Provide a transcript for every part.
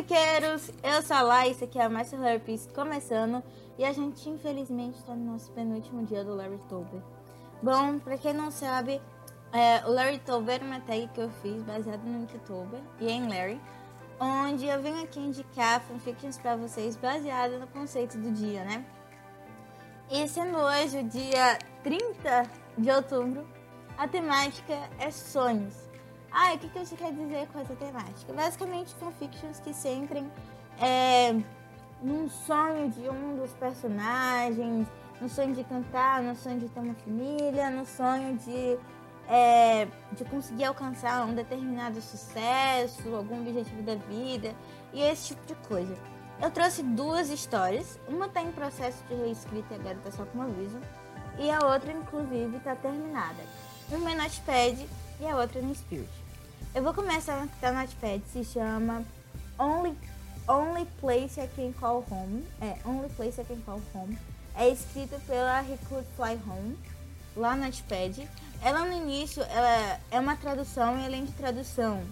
fanfiqueiros! Eu sou a isso aqui é a Master Herpes começando e a gente infelizmente está no nosso penúltimo dia do Larry Tober. Bom, pra quem não sabe, é, o Larry Tober é uma tag que eu fiz baseada no Inktober e em Larry, onde eu venho aqui indicar fanfictions pra vocês baseada no conceito do dia, né? E sendo hoje o dia 30 de outubro, a temática é sonhos. Ah, o que, que você quer dizer com essa temática? Basicamente, fanfictions que centrem é, num sonho de um dos personagens, no sonho de cantar, no sonho de ter uma família, no sonho de, é, de conseguir alcançar um determinado sucesso, algum objetivo da vida e esse tipo de coisa. Eu trouxe duas histórias, uma está em processo de reescrita e agora está só com aviso, e a outra, inclusive, está terminada. Uma é Notepad e a outra no Spirit. Eu vou começar a Notepad, se chama Only, Only Place I Can Call Home. É, Only Place I Can Call Home. É escrita pela Recruit Fly Home, lá no Notepad. Ela no início, ela é uma tradução e além de tradução,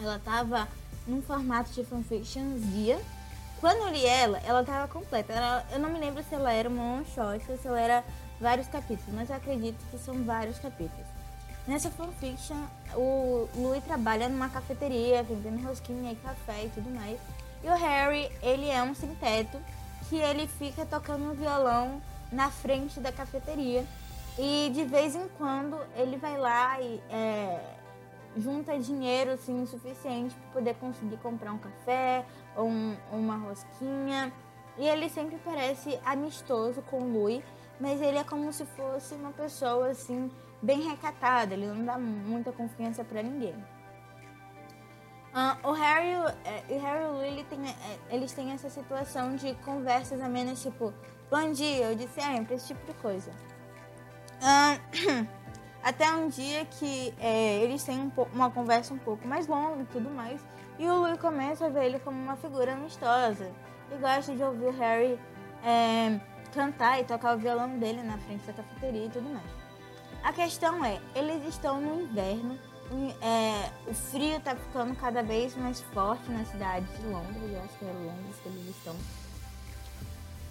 ela tava num formato de fanfiction guia. Quando eu li ela, ela tava completa. Ela, eu não me lembro se ela era uma one shot ou se ela era vários capítulos, mas eu acredito que são vários capítulos. Nessa fanfiction, o Louis trabalha numa cafeteria, vendendo rosquinha e café e tudo mais. E o Harry, ele é um sem-teto que ele fica tocando violão na frente da cafeteria. E de vez em quando ele vai lá e é, junta dinheiro assim, suficiente para poder conseguir comprar um café ou um, uma rosquinha. E ele sempre parece amistoso com o Louis, mas ele é como se fosse uma pessoa assim bem recatada, ele não dá muita confiança para ninguém. Uh, o Harry, é, o Harry e o Lily tem, eles têm essa situação de conversas amenas, tipo, bom dia, eu de sempre, esse tipo de coisa. Uh, até um dia que é, eles têm um uma conversa um pouco mais longa e tudo mais, e o Louis começa a ver ele como uma figura amistosa e gosta de ouvir o Harry é, cantar e tocar o violão dele na frente da cafeteria e tudo mais. A questão é, eles estão no inverno, é, o frio está ficando cada vez mais forte na cidade de Londres, eu acho que é Londres que eles estão.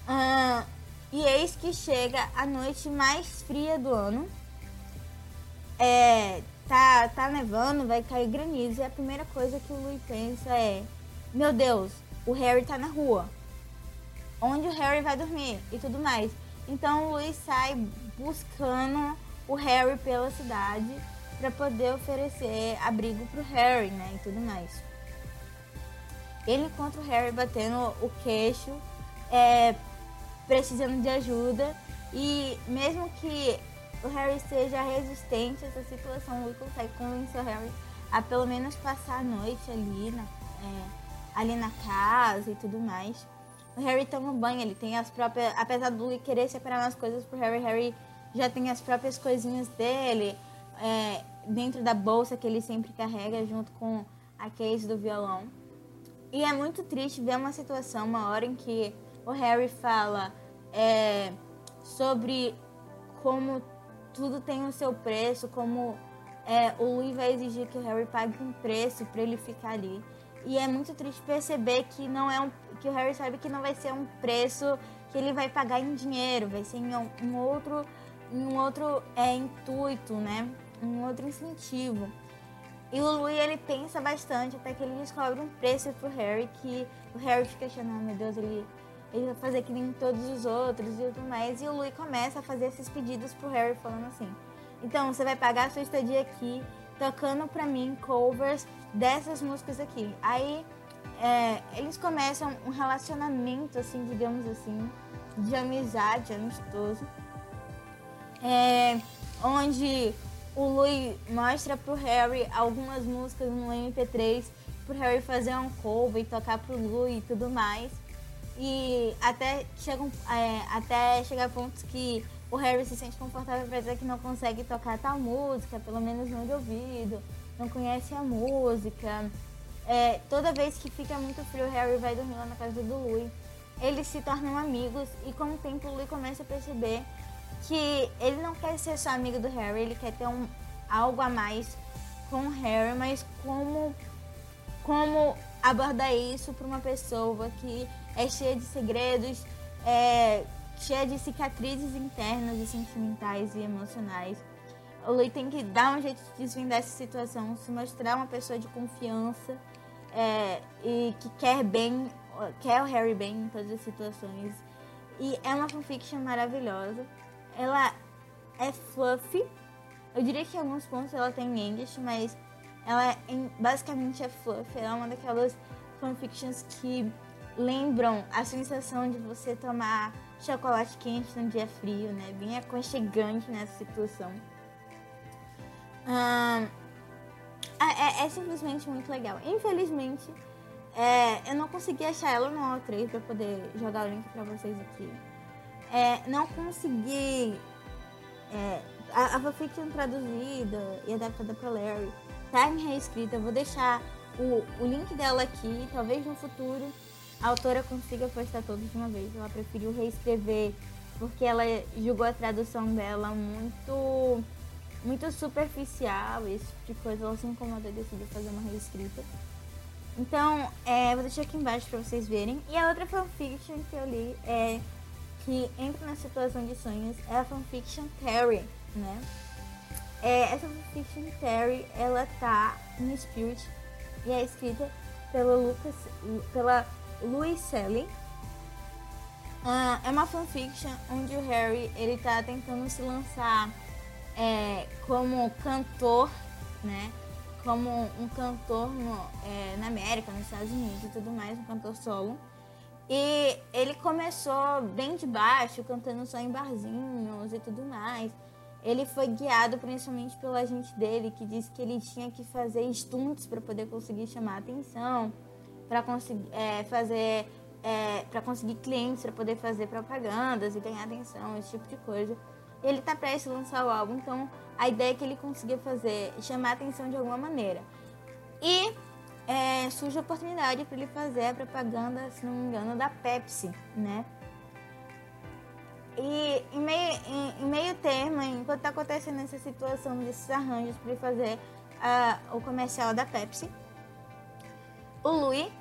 Ah, e eis que chega a noite mais fria do ano. É, tá, tá nevando, vai cair granizo, e a primeira coisa que o Louis pensa é: Meu Deus, o Harry tá na rua. Onde o Harry vai dormir? E tudo mais. Então o Louis sai buscando o Harry pela cidade para poder oferecer abrigo pro Harry, né, e tudo mais. Ele encontra o Harry batendo o queixo, é, precisando de ajuda e mesmo que o Harry seja resistente a essa situação, ele consegue convencer o Harry a pelo menos passar a noite ali é, ali na casa e tudo mais. Harry toma banho, ele tem as próprias. Apesar do Lee querer separar umas coisas pro Harry, Harry já tem as próprias coisinhas dele é, dentro da bolsa que ele sempre carrega junto com a case do violão. E é muito triste ver uma situação, uma hora em que o Harry fala é, sobre como tudo tem o seu preço, como é, o Louis vai exigir que o Harry pague um preço para ele ficar ali. E é muito triste perceber que não é um, que o Harry sabe que não vai ser um preço que ele vai pagar em dinheiro, vai ser em um, outro um outro é, intuito, né? Um outro incentivo. E o Louis ele pensa bastante até que ele descobre um preço pro Harry que o Harry fica achando, oh, meu Deus, ele, ele vai fazer que nem todos os outros e tudo mais. E o Louis começa a fazer esses pedidos pro Harry falando assim: então você vai pagar a sua estadia aqui tocando pra mim covers dessas músicas aqui. Aí é, eles começam um relacionamento, assim, digamos assim, de amizade, amistoso é, onde o Louis mostra pro Harry algumas músicas no MP3 pro Harry fazer um cover e tocar pro Louis e tudo mais. E até, chegam, é, até chegar a pontos que o Harry se sente confortável para dizer que não consegue tocar tal música, pelo menos não de ouvido, não conhece a música. É, toda vez que fica muito frio, Harry vai dormir lá na casa do Louis. Eles se tornam amigos e com o tempo o Louis começa a perceber que ele não quer ser só amigo do Harry, ele quer ter um, algo a mais com o Harry, mas como, como abordar isso para uma pessoa que é cheia de segredos, é, cheia de cicatrizes internas e sentimentais e emocionais. O Louis tem que dar um jeito de desvendar essa situação, se mostrar uma pessoa de confiança é, e que quer bem, quer o Harry bem em todas as situações. E é uma fanfiction maravilhosa. Ela é fluffy. Eu diria que em alguns pontos ela tem English, mas ela é, basicamente é fluffy. Ela é uma daquelas fanfictions que lembram a sensação de você tomar chocolate quente num dia frio, né? Bem aconchegante nessa situação. Hum, é, é, simplesmente muito legal. Infelizmente, é, eu não consegui achar ela no O3 para poder jogar o link para vocês aqui. É, não consegui. É, a, a fanfiction traduzida e adaptada para Larry tá em reescrita. Eu vou deixar o, o link dela aqui. Talvez no futuro a autora consiga postar todos de uma vez. Ela preferiu reescrever porque ela julgou a tradução dela muito muito superficial, esse tipo de coisa. Ela se incomodou e decidiu fazer uma reescrita. Então, é, vou deixar aqui embaixo pra vocês verem. E a outra fanfiction que eu li é que entra na situação de sonhos é a fanfiction Terry, né? É, essa fanfiction Terry, ela tá em Spirit e é escrita pela Lucas, pela Louis Selly. Uh, é uma fanfiction onde o Harry ele tá tentando se lançar é, como cantor, né? Como um cantor no, é, na América, nos Estados Unidos e tudo mais, um cantor solo. E ele começou bem de baixo, cantando só em barzinhos e tudo mais. Ele foi guiado principalmente pelo agente dele, que disse que ele tinha que fazer stunts para poder conseguir chamar atenção, para conseguir é, fazer, é, para conseguir clientes, para poder fazer propagandas e ganhar atenção, esse tipo de coisa. Ele está prestes a lançar o álbum, então a ideia é que ele consiga fazer, chamar a atenção de alguma maneira. E é, surge a oportunidade para ele fazer a propaganda, se não me engano, da Pepsi, né? E em meio, em, em meio termo, enquanto está acontecendo essa situação desses arranjos para ele fazer uh, o comercial da Pepsi, o Louis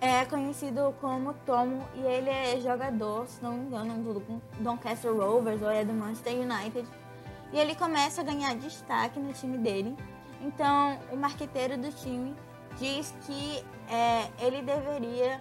é conhecido como Tomo e ele é jogador, se não me engano, do Doncaster Rovers ou é do Manchester United. E ele começa a ganhar destaque no time dele. Então, o marqueteiro do time diz que é, ele deveria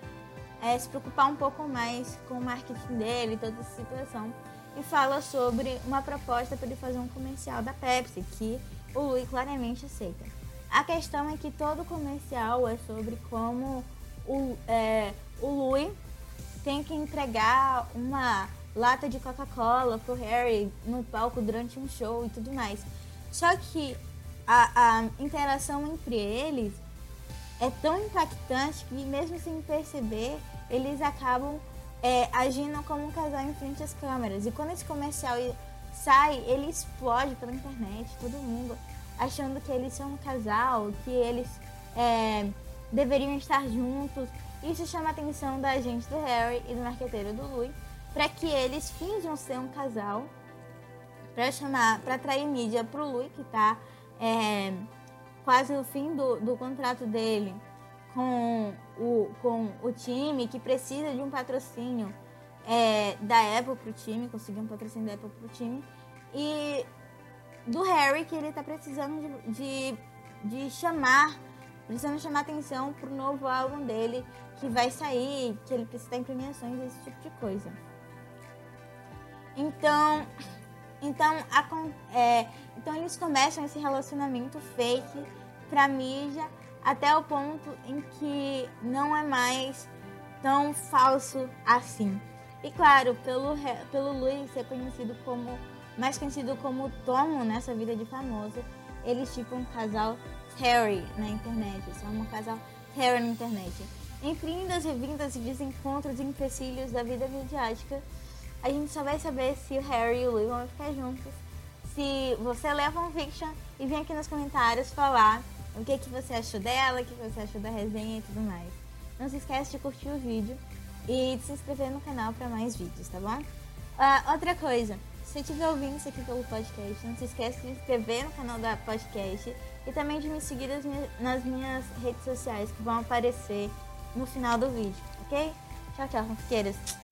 é, se preocupar um pouco mais com o marketing dele, toda essa situação. E fala sobre uma proposta para ele fazer um comercial da Pepsi, que o Louis claramente aceita. A questão é que todo comercial é sobre como o, é, o Louis tem que entregar uma lata de Coca-Cola pro Harry no palco durante um show e tudo mais. Só que a, a interação entre eles é tão impactante que mesmo sem perceber, eles acabam é, agindo como um casal em frente às câmeras. E quando esse comercial sai, ele explode pela internet, todo mundo achando que eles são um casal, que eles é, deveriam estar juntos. Isso chama a atenção da agente do Harry e do marqueteiro do Louis para que eles finjam ser um casal para chamar, para atrair mídia pro Louis que está é, quase no fim do, do contrato dele com o, com o time que precisa de um patrocínio é, da Apple pro time, conseguir um patrocínio da Apple pro time e do Harry que ele está precisando de, de, de chamar precisando chamar atenção pro novo álbum dele que vai sair, que ele precisa estar em premiações, esse tipo de coisa. Então, então, a, é, então eles começam esse relacionamento fake pra mídia até o ponto em que não é mais tão falso assim. E claro, pelo, pelo Luiz ser conhecido como, mais conhecido como Tomo nessa vida de famoso, eles tipo um casal Harry na internet, são um casal Harry na internet. Entre indas e vindas e desencontros e empecilhos da vida midiática, a gente só vai saber se o Harry e o Louis vão ficar juntos. Se você lê a fanfiction e vem aqui nos comentários falar o que, que você achou dela, o que você achou da resenha e tudo mais. Não se esquece de curtir o vídeo e de se inscrever no canal para mais vídeos, tá bom? Uh, outra coisa, se estiver ouvindo isso aqui pelo podcast, não se esquece de se inscrever no canal da podcast e também de me seguir nas minhas redes sociais que vão aparecer no final do vídeo, ok? Tchau, tchau, fanfiqueiras.